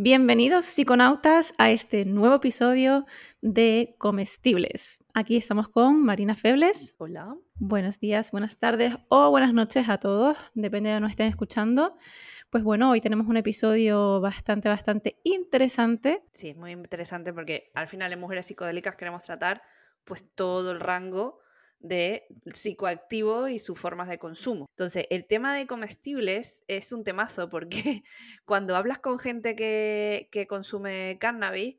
Bienvenidos psiconautas a este nuevo episodio de Comestibles. Aquí estamos con Marina Febles. Hola. Buenos días, buenas tardes o buenas noches a todos, depende de dónde estén escuchando. Pues bueno, hoy tenemos un episodio bastante, bastante interesante. Sí, es muy interesante porque al final en Mujeres Psicodélicas queremos tratar pues todo el rango de psicoactivo y sus formas de consumo. Entonces, el tema de comestibles es un temazo porque cuando hablas con gente que, consume cannabis,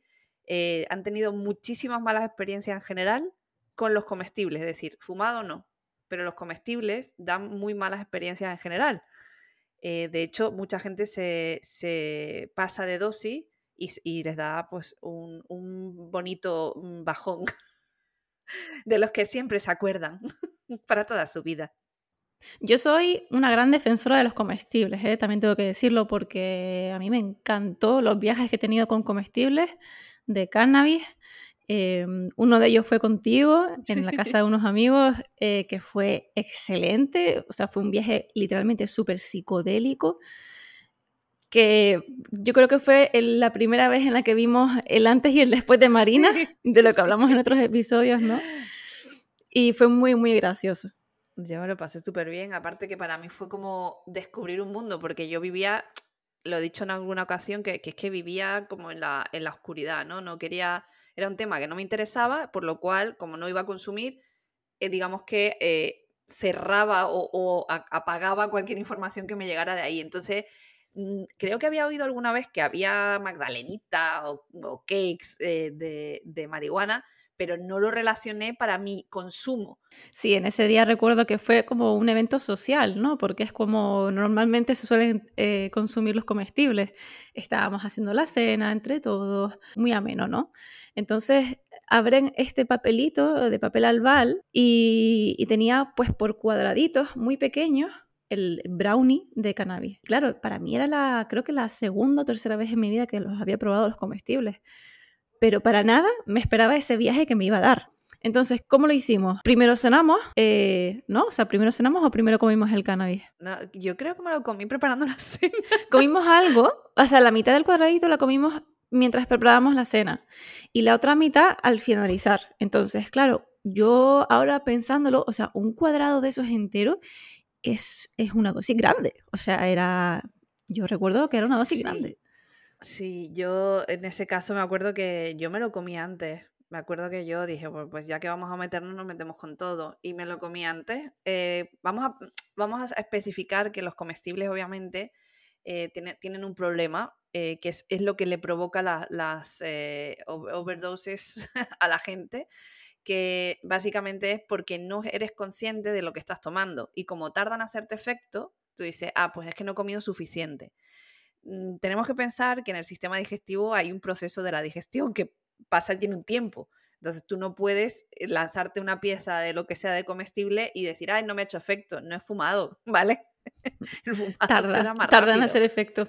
eh, han tenido muchísimas malas experiencias en general con los comestibles, es decir, fumado no, pero los comestibles dan muy malas experiencias en general. Eh, de hecho, mucha gente se, pasa de dosis y, les da pues un, bonito bajón de los que siempre se acuerdan para toda su vida. Yo soy una gran defensora de los comestibles, ¿eh? también tengo que decirlo porque a mí me encantó los viajes que he tenido con comestibles de cannabis. Em, uno de ellos fue contigo en la casa de unos amigos, eh, que fue excelente. O sea, fue un viaje literalmente súper psicodélico que yo creo que fue la primera vez en la que vimos el antes y el después de Marina, de lo que hablamos en otros episodios, ¿no? Y fue muy, muy gracioso. Yo me lo pasé súper bien, aparte que para mí fue como descubrir un mundo, porque yo vivía, lo he dicho en alguna ocasión, que, es que vivía como en la, en la oscuridad, ¿no? No quería, era un tema que no me interesaba, por lo cual, como no iba a consumir, eh, digamos que eh, cerraba o, o apagaba cualquier información que me llegara de ahí. Entonces, creo que había oído alguna vez que había magdalenita o, cakes eh, de, marihuana, pero no lo relacioné para mi consumo. Sí, en ese día recuerdo que fue como un evento social, ¿no? Porque es como normalmente se suelen eh, consumir los comestibles. Estábamos haciendo la cena entre todos, muy ameno, ¿no? Entonces abren este papelito de papel albal y, y tenía pues por cuadraditos muy pequeños el brownie de cannabis. Claro, para mí era la, creo que la segunda o tercera vez en mi vida que los había probado los comestibles. Pero para nada me esperaba ese viaje que me iba a dar. Entonces, ¿cómo lo hicimos? Primero cenamos, eh, ¿no? O sea, primero cenamos o primero comimos el cannabis. yo creo que me lo comí preparando la cena. Comimos algo, o sea, la mitad del cuadradito la comimos mientras preparábamos la cena y la otra mitad al finalizar. Entonces, claro, yo ahora pensándolo, o sea, un cuadrado de esos enteros es, una dosis grande. O sea, era. Yo recuerdo que era una dosis grande. Sí, yo en ese caso me acuerdo que yo me lo comí antes. Me acuerdo que yo dije, pues, pues ya que vamos a meternos, nos metemos con todo. Y me lo comí antes. Eh, vamos, a, vamos a especificar que los comestibles, obviamente, eh, tienen un problema, eh, que es, es, lo que le provoca las overdoses a la gente que básicamente es porque no eres consciente de lo que estás tomando y como tardan a hacerte efecto, tú dices, ah, pues es que no he comido suficiente. Mm, tenemos que pensar que en el sistema digestivo hay un proceso de la digestión que pasa tiene un tiempo. Entonces tú no puedes eh, lanzarte una pieza de lo que sea de comestible y decir, ay, no me ha hecho efecto, no he fumado, ¿vale? tarda, tarda en hacer efecto.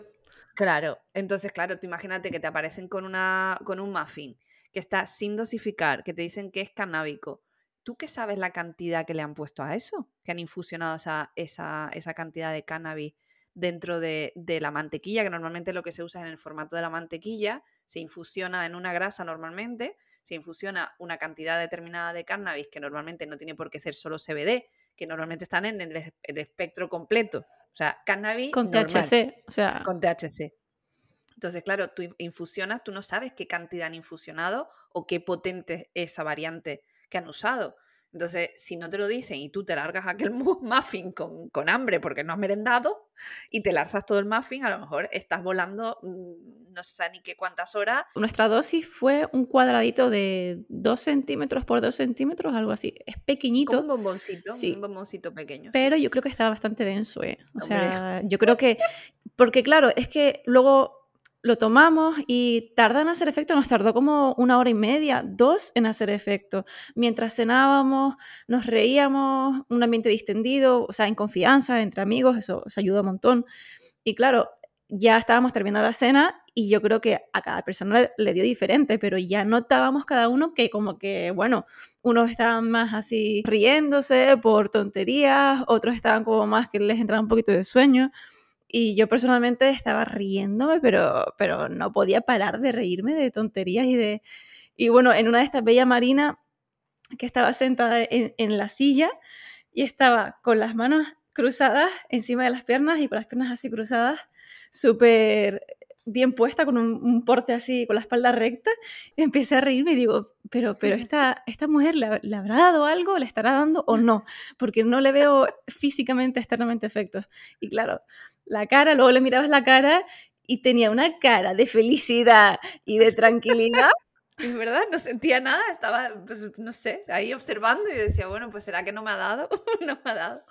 Claro, entonces, claro, tú imagínate que te aparecen con, una, con un muffin que está sin dosificar, que te dicen que es canábico, ¿tú qué sabes la cantidad que le han puesto a eso? Que han infusionado esa, esa, esa cantidad de cannabis dentro de, de, la mantequilla, que normalmente lo que se usa es en el formato de la mantequilla, se infusiona en una grasa normalmente, se infusiona una cantidad determinada de cannabis que normalmente no tiene por qué ser solo CBD, que normalmente están en el, espectro completo. O sea, cannabis. Con THC, o sea. Con THC. Entonces, claro, tú infusionas, tú no sabes qué cantidad han infusionado o qué potente es esa variante que han usado. Entonces, si no te lo dicen y tú te largas aquel muffin con, con, hambre porque no has merendado y te lanzas todo el muffin, a lo mejor estás volando mm, no sé ni qué cuántas horas. Nuestra dosis fue un cuadradito de 2 centímetros por 2 centímetros, algo así. Es pequeñito. un bomboncito, un bomboncito pequeño. Pero yo creo que estaba bastante denso, ¿eh? O sea, yo creo que... Porque claro, es que luego lo tomamos y tarda en hacer efecto, nos tardó como una hora y media, dos en hacer efecto. Mientras cenábamos, nos reíamos, un ambiente distendido, o sea, en confianza, entre amigos, eso se ayuda un montón. Y claro, ya estábamos terminando la cena y yo creo que a cada persona le, dio diferente, pero ya notábamos cada uno que como que, bueno, unos estaban más así riéndose por tonterías, otros estaban como más que les entraba un poquito de sueño. Y yo personalmente estaba riéndome, pero, pero no podía parar de reírme de tonterías y de... Y bueno, en una de estas bella marina que estaba sentada en, en la silla y estaba con las manos cruzadas encima de las piernas y con las piernas así cruzadas, súper bien puesta, con un, porte así, con la espalda recta, empecé a reírme y digo, pero, pero esta, esta mujer ¿le, habrá dado algo? ¿Le estará dando o no? Porque no le veo físicamente, externamente efectos. Y claro, la cara, luego le mirabas la cara y tenía una cara de felicidad y de tranquilidad. Es verdad, no sentía nada, estaba, pues, no sé, ahí observando y decía, bueno, pues será que no me ha dado, no me ha dado.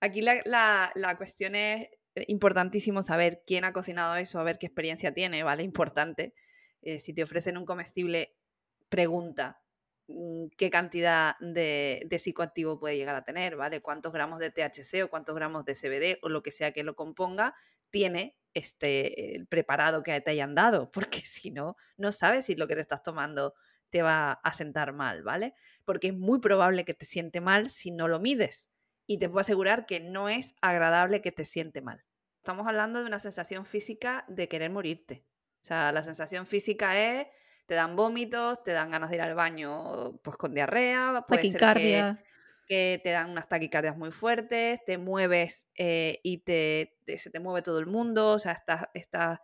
Aquí la, la, la cuestión es importantísimo saber quién ha cocinado eso, a ver qué experiencia tiene, ¿vale? Importante. Eh, si te ofrecen un comestible, pregunta mm, qué cantidad de, de, psicoactivo puede llegar a tener, ¿vale? Cuántos gramos de THC o cuántos gramos de CBD o lo que sea que lo componga tiene este el preparado que te hayan dado, porque si no, no sabes si lo que te estás tomando te va a sentar mal, ¿vale? Porque es muy probable que te siente mal si no lo mides y te puedo asegurar que no es agradable que te siente mal. Estamos hablando de una sensación física de querer morirte. O sea, la sensación física es, te dan vómitos, te dan ganas de ir al baño pues con diarrea, puede taquicardia. que, te dan unas taquicardias muy fuertes, te mueves eh, y te, se te mueve todo el mundo, o sea, estás, estás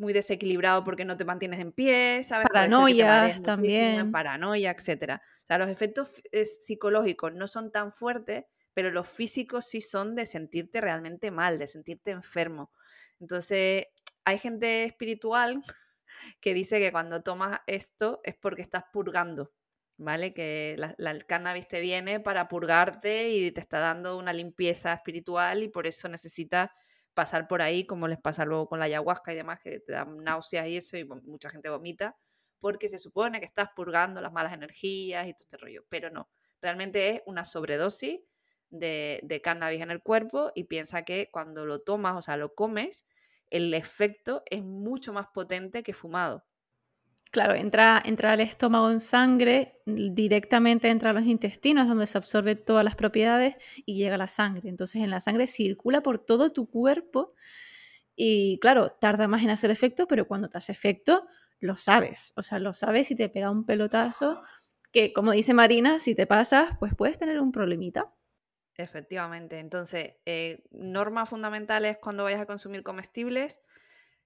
muy desequilibrado porque no te mantienes en pie, ¿sabes? Paranoia también. Paranoia, etc. O sea, los efectos psicológicos no son tan fuertes, pero los físicos sí son de sentirte realmente mal, de sentirte enfermo. Entonces, hay gente espiritual que dice que cuando tomas esto es porque estás purgando, ¿vale? Que la, el cannabis te viene para purgarte y te está dando una limpieza espiritual y por eso necesitas pasar por ahí, como les pasa luego con la ayahuasca y demás, que te dan náuseas y eso, y mucha gente vomita, porque se supone que estás purgando las malas energías y todo este rollo, pero no, realmente es una sobredosis de, cannabis en el cuerpo y piensa que cuando lo tomas, o sea, lo comes, el efecto es mucho más potente que fumado. Claro, entra, entra al estómago en sangre, directamente entra a los intestinos, donde se absorbe todas las propiedades y llega a la sangre. Entonces en la sangre circula por todo tu cuerpo y claro, tarda más en hacer efecto, pero cuando te hace efecto, lo sabes. O sea, lo sabes y te pega un pelotazo que, como dice Marina, si te pasas, pues puedes tener un problemita. Efectivamente. Entonces, eh, normas fundamentales cuando vayas a consumir comestibles,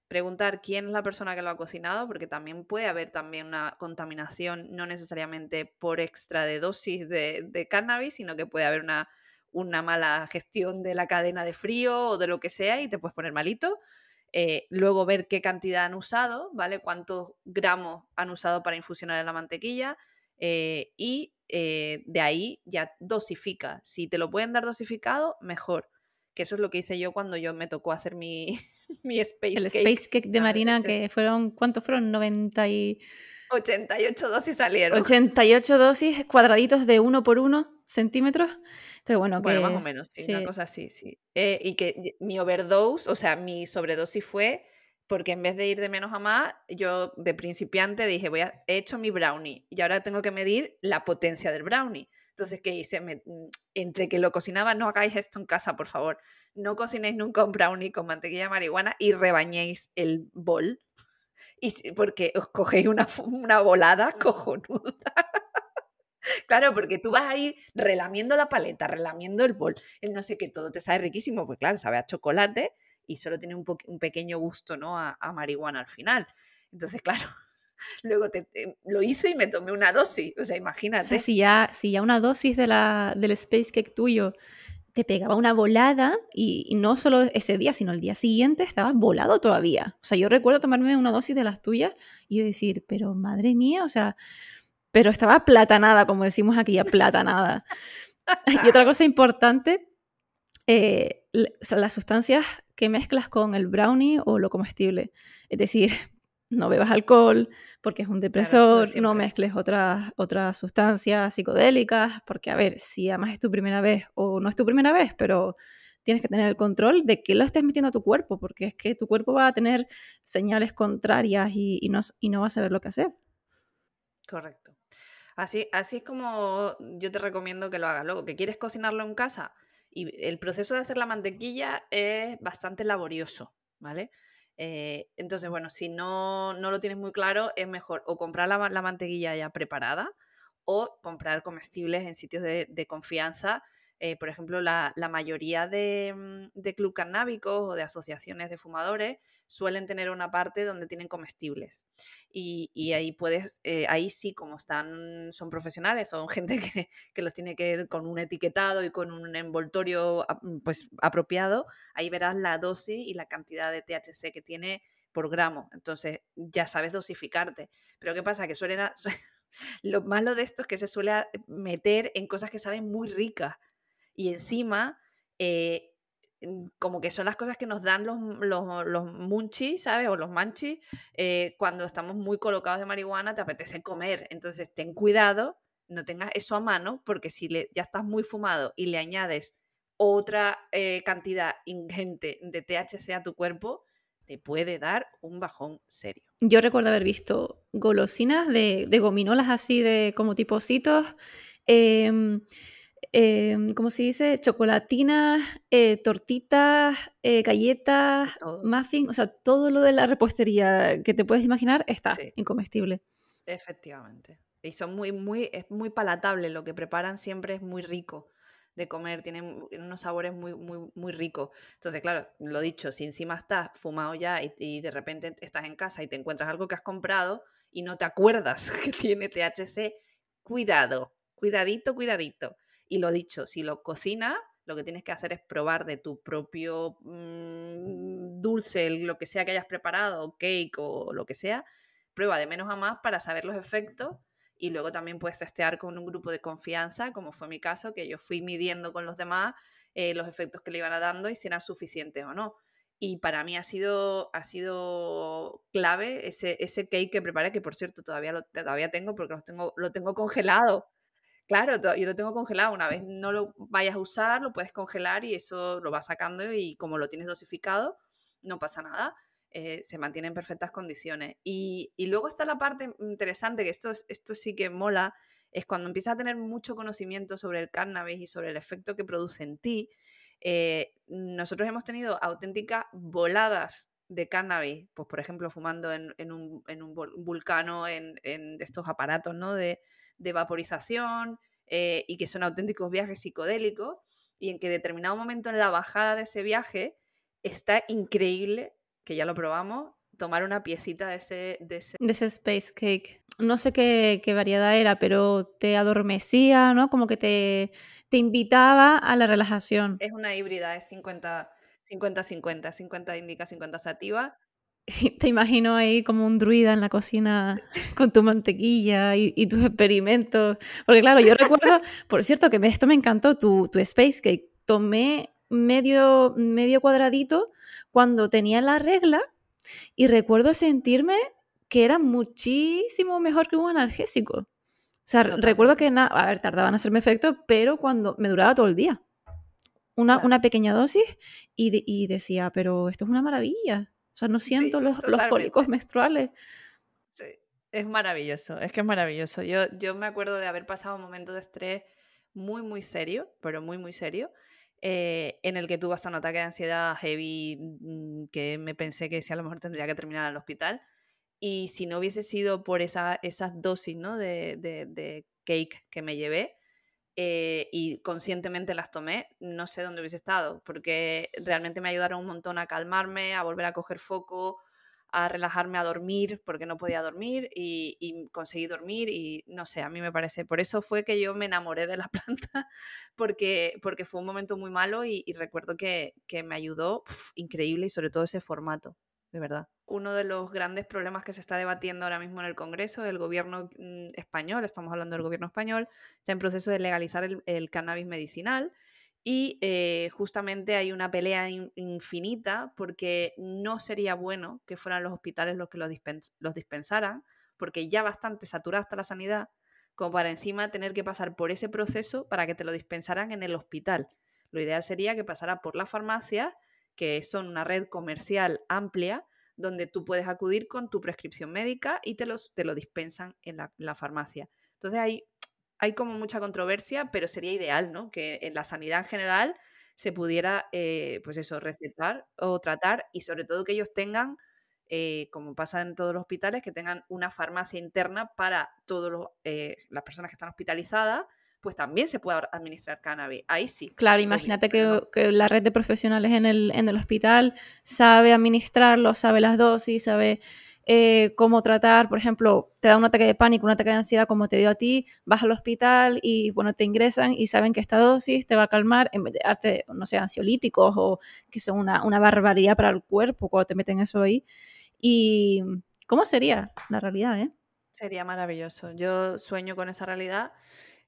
preguntar quién es la persona que lo ha cocinado, porque también puede haber también una contaminación, no necesariamente por extra de dosis de, cannabis, sino que puede haber una, una, mala gestión de la cadena de frío o de lo que sea y te puedes poner malito. Eh, luego ver qué cantidad han usado, ¿vale? Cuántos gramos han usado para infusionar en la mantequilla eh, y eh, de ahí ya dosifica. Si te lo pueden dar dosificado, mejor. Que eso es lo que hice yo cuando yo me tocó hacer mi, mi space El space cake de Marina, que fueron, ¿cuántos fueron? 90 y... 88 dosis salieron. 88 dosis cuadraditos de 1 por 1 centímetros. Que bueno, bueno más o menos, sí, una cosa así, sí. Eh, y que mi overdose, o sea, mi sobredosis fue porque en vez de ir de menos a más, yo de principiante dije, voy a, he hecho mi brownie y ahora tengo que medir la potencia del brownie. Entonces, ¿qué hice? Mm, entre que lo cocinaba, no hagáis esto en casa, por favor. No cocinéis nunca un brownie con mantequilla de marihuana y rebañéis el bol. Y, porque os cogéis una, una volada cojonuda. Claro, porque tú vas a ir relamiendo la paleta, relamiendo el bol, el no sé qué, todo te sabe riquísimo, pues claro, sabe a chocolate, y solo tiene un, un pequeño gusto ¿no? A, marihuana al final. Entonces, claro, luego lo hice y me tomé una dosis, o sea, imagínate. si, ya, si ya una dosis de la, del Space Cake tuyo te pegaba una volada y, no solo ese día, sino el día siguiente estabas volado todavía. O sea, yo recuerdo tomarme una dosis de las tuyas y decir, pero madre mía, o sea, pero estaba platanada, como decimos aquí, ya platanada. y otra cosa importante, eh, las sustancias que mezclas con el brownie o lo comestible. Es decir, no bebas alcohol porque es un depresor, no mezcles otras, otras sustancias psicodélicas, porque a ver, si además es tu primera vez o no es tu primera vez, pero tienes que tener el control de que lo estés metiendo a tu cuerpo, porque es que tu cuerpo va a tener señales contrarias y, y, no, y no va a saber lo que hacer. Correcto. Así, así es como yo te recomiendo que lo hagas. Luego, que quieres cocinarlo en casa, Y el proceso de hacer la mantequilla es bastante laborioso, ¿vale? Eh, entonces, bueno, si no, no, lo tienes muy claro, es mejor o comprar la, la mantequilla ya preparada o comprar comestibles en sitios de confianza eh, por ejemplo, la, mayoría mm, de, club canábicos o de asociaciones de fumadores suelen tener una parte donde tienen comestibles. Y, ahí puedes, eh, ahí sí, como están, son profesionales, son gente que, los tiene que con un etiquetado y con un envoltorio mm, pues, apropiado, ahí verás la dosis y la cantidad de THC que tiene por gramo. Entonces ya sabes dosificarte. Pero ¿qué pasa? Que suelen... Lo malo de esto es que se suele meter en cosas que saben muy ricas y encima, eh, mm, como que son las cosas que nos dan los, los, los munchis, ¿sabes? O los manchis, eh, cuando estamos muy colocados de marihuana, te apetece comer. Entonces, ten cuidado, no tengas eso a mano, porque si le, ya estás muy fumado y le añades otra eh, cantidad ingente de THC a tu cuerpo, te puede dar un bajón serio. Yo recuerdo haber visto golosinas de, de gominolas así de como tipocitos. Eh, Em, ¿cómo se dice? Chocolatinas, eh, tortitas, eh, galletas, muffins, o sea, todo lo de la repostería que te puedes imaginar está incomestible. Efectivamente. Y son muy, muy, es muy palatable, lo que preparan siempre es muy rico de comer, tienen unos sabores muy, muy, muy ricos. Entonces, claro, lo dicho, si encima estás fumado ya y, y, de repente estás en casa y te encuentras algo que has comprado y no te acuerdas que tiene THC, cuidado, cuidadito, cuidadito. Y lo dicho, si lo cocinas, lo que tienes que hacer es probar de tu propio mm, dulce, lo que sea que hayas preparado, cake o lo que sea, prueba de menos a más para saber los efectos y luego también puedes testear con un grupo de confianza, como fue mi caso, que yo fui midiendo con los demás eh, los efectos que le iban dando y si eran suficientes o no. Y para mí ha sido, ha sido clave ese, ese cake que preparé, que por cierto todavía lo todavía tengo porque lo tengo, lo tengo congelado. Claro, yo lo tengo congelado. Una vez no lo vayas a usar, lo puedes congelar y eso lo vas sacando y como lo tienes dosificado, no pasa nada. Eh, se mantiene en perfectas condiciones. Y, luego está la parte interesante, que esto, esto sí que mola, es cuando empiezas a tener mucho conocimiento sobre el cannabis y sobre el efecto que produce en ti. Eh, nosotros hemos tenido auténticas voladas de cannabis, pues por ejemplo fumando en, un, en un, vulcano, en, estos aparatos ¿no? de, de vaporización eh, y que son auténticos viajes psicodélicos y en que determinado momento en la bajada de ese viaje está increíble, que ya lo probamos, tomar una piecita de ese... De ese, space cake. No sé qué, variedad era, pero te adormecía, ¿no? Como que te, te invitaba a la relajación. Es una híbrida, es 50... 50-50, 50 indica, 50 sativa. Te imagino ahí como un druida en la cocina con tu mantequilla y, tus experimentos. Porque claro, yo recuerdo, por cierto, que esto me encantó, tu, tu Space Cake. Tomé medio, medio cuadradito cuando tenía la regla y recuerdo sentirme que era muchísimo mejor que un analgésico. O sea, recuerdo que, a ver, tardaban en hacerme efecto, pero cuando me duraba todo el día. Una, una pequeña dosis y, y decía, pero esto es una maravilla. O sea, no siento los, los, cólicos menstruales. Sí, es maravilloso, es que es maravilloso. Yo, yo me acuerdo de haber pasado un momento de estrés muy, muy serio, pero muy, muy serio, eh, en el que tuve hasta un ataque de ansiedad heavy mm, que me pensé que si a lo mejor tendría que terminar al hospital. Y si no hubiese sido por esa, esas dosis ¿no? de, de, de cake que me llevé, eh, y conscientemente las tomé, no sé dónde hubiese estado, porque realmente me ayudaron un montón a calmarme, a volver a coger foco, a relajarme, a dormir, porque no podía dormir y, conseguí dormir y no sé, a mí me parece, por eso fue que yo me enamoré de la planta, porque, porque fue un momento muy malo y, recuerdo que, me ayudó increíble y sobre todo ese formato de verdad. Uno de los grandes problemas que se está debatiendo ahora mismo en el Congreso, el gobierno mm, español, estamos hablando del gobierno español, está en proceso de legalizar el, cannabis medicinal y eh, justamente hay una pelea infinita porque no sería bueno que fueran los hospitales los que los, los dispensaran, porque ya bastante saturada está la sanidad, como para encima tener que pasar por ese proceso para que te lo dispensaran en el hospital. Lo ideal sería que pasara por la farmacia que son una red comercial amplia donde tú puedes acudir con tu prescripción médica y te, los, te lo dispensan en la, farmacia. Entonces hay, hay como mucha controversia, pero sería ideal, ¿no? Que en la sanidad en general se pudiera, eh, pues eso, recetar o tratar y sobre todo que ellos tengan, eh, como pasa en todos los hospitales, que tengan una farmacia interna para todas eh, las personas que están hospitalizadas, pues también se puede administrar cannabis. Ahí sí. Claro, imagínate que, la red de profesionales en el, en el hospital sabe administrarlo, sabe las dosis, sabe eh, cómo tratar, por ejemplo, te da un ataque de pánico, un ataque de ansiedad como te dio a ti, vas al hospital y bueno, te ingresan y saben que esta dosis te va a calmar en vez de darte, no sé, ansiolíticos o que son una, una barbaridad para el cuerpo cuando te meten eso ahí. ¿Y cómo sería la realidad? Eh? Sería maravilloso. Yo sueño con esa realidad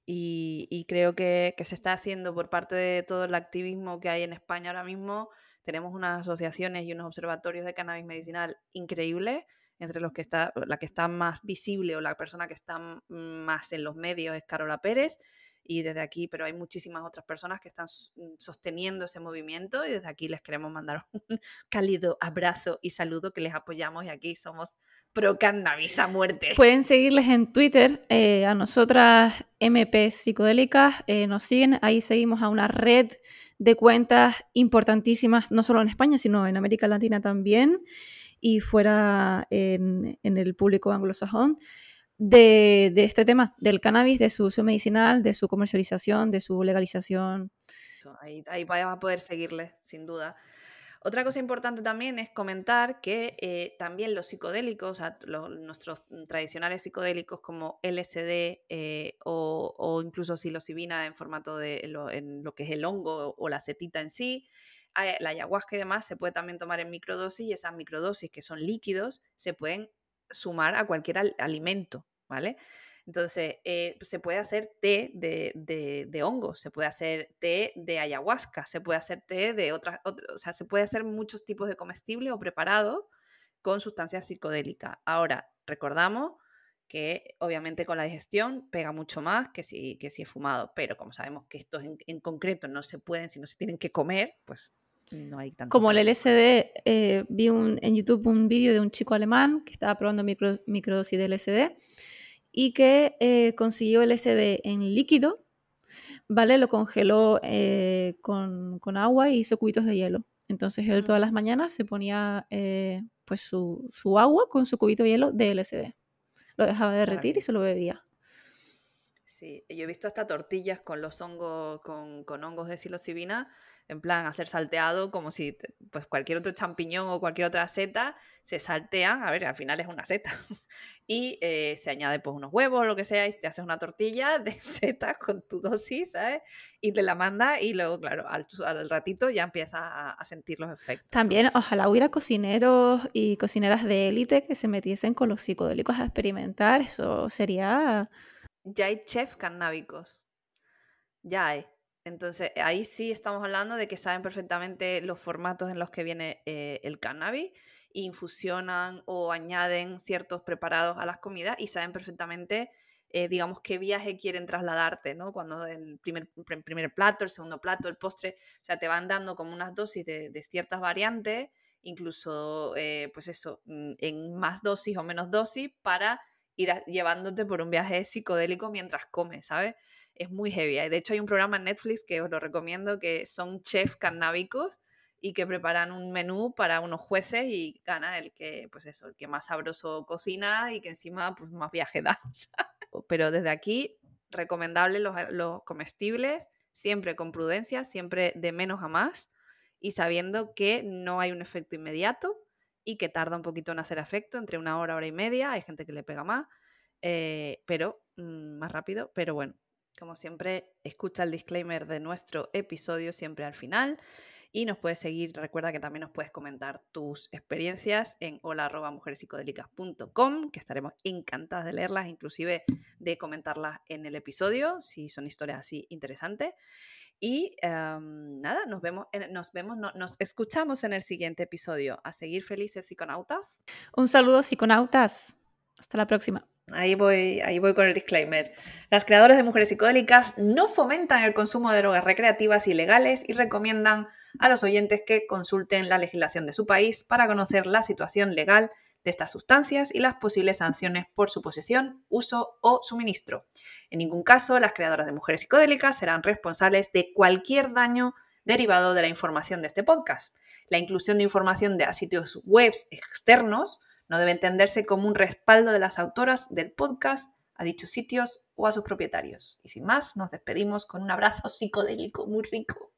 y, creo que, se está haciendo por parte de todo el activismo que hay en España ahora mismo. Tenemos unas asociaciones y unos observatorios de cannabis medicinal increíbles, entre los que está la que está más visible o la persona que está más en los medios es Carola Pérez y desde aquí, pero hay muchísimas otras personas que están sosteniendo ese movimiento y desde aquí les queremos mandar un cálido abrazo y saludo que les apoyamos y aquí somos pro cannabis a muerte. Pueden seguirles en Twitter, eh, a nosotras MP Psicodélicas, eh, nos siguen, ahí seguimos a una red de cuentas importantísimas, no solo en España, sino en América Latina también y fuera en, el público anglosajón. De, este tema, del cannabis, de su uso medicinal, de su comercialización, de su legalización. Ahí, ahí a poder seguirles, sin duda. Otra cosa importante también es comentar que eh, también los psicodélicos, nuestros tradicionales psicodélicos como LSD eh, o, incluso psilocibina en formato de lo que es el hongo o la setita en sí, la ayahuasca y demás se puede también tomar en microdosis y esas microdosis que son líquidos se pueden sumar a cualquier alimento, ¿vale? Entonces, eh, se puede hacer té de, hongos, se puede hacer té de ayahuasca, se puede hacer té de otras, o sea, se puede hacer muchos tipos de comestibles o preparados con sustancias psicodélicas. Ahora, recordamos que obviamente con la digestión pega mucho más que si, que si es fumado, pero como sabemos que estos en, concreto no se pueden, si no se tienen que comer, pues no hay tanto. Como el LSD, eh, vi un, en YouTube un vídeo de un chico alemán que estaba probando micro, microdosis de LSD y que eh, consiguió el SD en líquido, ¿vale? Lo congeló eh, con, agua y hizo cubitos de hielo. Entonces él todas las mañanas se ponía eh, pues su, agua con su cubito de hielo de LSD. Lo dejaba derretir y se lo bebía. Sí, yo he visto hasta tortillas con los hongos, con, con hongos de psilocibina en plan hacer salteado como si pues cualquier otro champiñón o cualquier otra seta se saltean, a ver, al final es una seta, y eh, se añade pues unos huevos o lo que sea y te haces una tortilla de setas con tu dosis, ¿sabes? Y te la manda y luego, claro, al, ratito ya empiezas a, sentir los efectos. También ojalá hubiera cocineros y cocineras de élite que se metiesen con los psicodélicos a experimentar, eso sería... Ya hay chefs cannábicos, ya hay. Entonces, ahí sí estamos hablando de que saben perfectamente los formatos en los que viene eh, el cannabis, infusionan o añaden ciertos preparados a las comidas y saben perfectamente, eh, digamos, qué viaje quieren trasladarte, ¿no? Cuando el primer, primer plato, el segundo plato, el postre, o sea, te van dando como unas dosis de, ciertas variantes, incluso, eh, pues eso, mm, en más dosis o menos dosis para ir llevándote por un viaje psicodélico mientras comes, ¿sabes? Es muy heavy. De hecho, hay un programa en Netflix que os lo recomiendo que son chefs cannábicos y que preparan un menú para unos jueces y gana el que, pues eso, el que más sabroso cocina y que encima pues, más viaje da. Pero desde aquí, recomendable los, los comestibles, siempre con prudencia, siempre de menos a más y sabiendo que no hay un efecto inmediato y que tarda un poquito en hacer efecto, entre una hora, hora y media, hay gente que le pega más, eh, pero mm, más rápido, pero bueno, como siempre, escucha el disclaimer de nuestro episodio siempre al final y nos puedes seguir. Recuerda que también nos puedes comentar tus experiencias en hola.mujerespsicodélicas.com, que estaremos encantadas de leerlas, inclusive de comentarlas en el episodio, si son historias así interesantes. Y em, nada, nos vemos, nos vemos, nos escuchamos en el siguiente episodio. A seguir felices psiconautas. Un saludo psiconautas. Hasta la próxima. Ahí voy, ahí voy con el disclaimer. Las creadoras de mujeres psicodélicas no fomentan el consumo de drogas recreativas ilegales y recomiendan a los oyentes que consulten la legislación de su país para conocer la situación legal de estas sustancias y las posibles sanciones por su posesión, uso o suministro. En ningún caso, las creadoras de mujeres psicodélicas serán responsables de cualquier daño derivado de la información de este podcast. La inclusión de información de a sitios web externos no debe entenderse como un respaldo de las autoras del podcast a dichos sitios o a sus propietarios. Y sin más, nos despedimos con un abrazo psicodélico muy rico.